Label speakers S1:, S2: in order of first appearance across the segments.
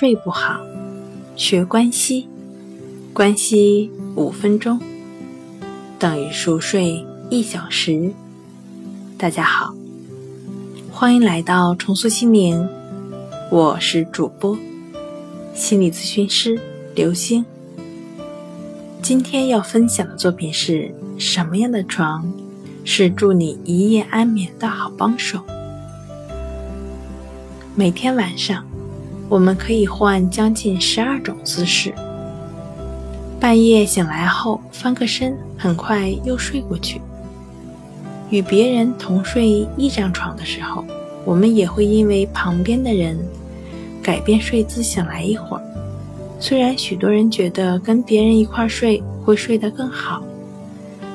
S1: 睡不好，学关息，关息五分钟等于熟睡一小时。大家好，欢迎来到重塑心灵，我是主播心理咨询师刘星。今天要分享的作品是什么样的床是助你一夜安眠的好帮手？每天晚上。我们可以换将近十二种姿势。半夜醒来后翻个身，很快又睡过去。与别人同睡一张床的时候，我们也会因为旁边的人改变睡姿醒来一会儿。虽然许多人觉得跟别人一块睡会睡得更好，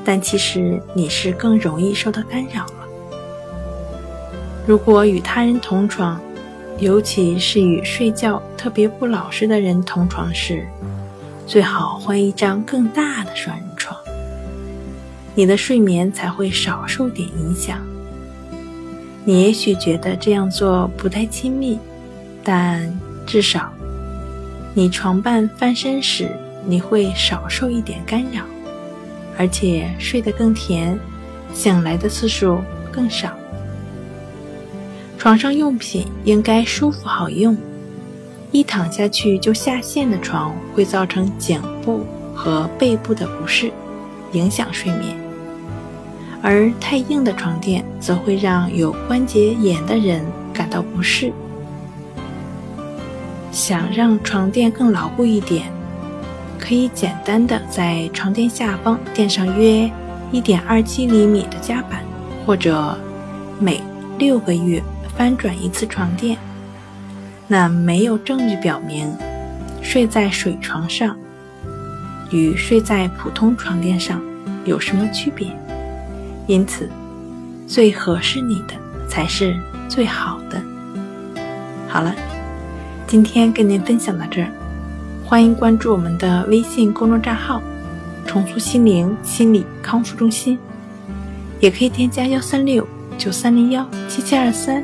S1: 但其实你是更容易受到干扰了。如果与他人同床，尤其是与睡觉特别不老实的人同床时，最好换一张更大的双人床，你的睡眠才会少受点影响。你也许觉得这样做不太亲密，但至少你床伴翻身时，你会少受一点干扰，而且睡得更甜，醒来的次数更少。床上用品应该舒服好用，一躺下去就下陷的床会造成颈部和背部的不适，影响睡眠；而太硬的床垫则会让有关节炎的人感到不适。想让床垫更牢固一点，可以简单的在床垫下方垫上约一点二七厘米的夹板，或者每六个月。翻转一次床垫，那没有证据表明睡在水床上与睡在普通床垫上有什么区别。因此，最合适你的才是最好的。好了，今天跟您分享到这儿，欢迎关注我们的微信公众账号“重塑心灵心理康复中心”，也可以添加幺三六九三零幺七七二三。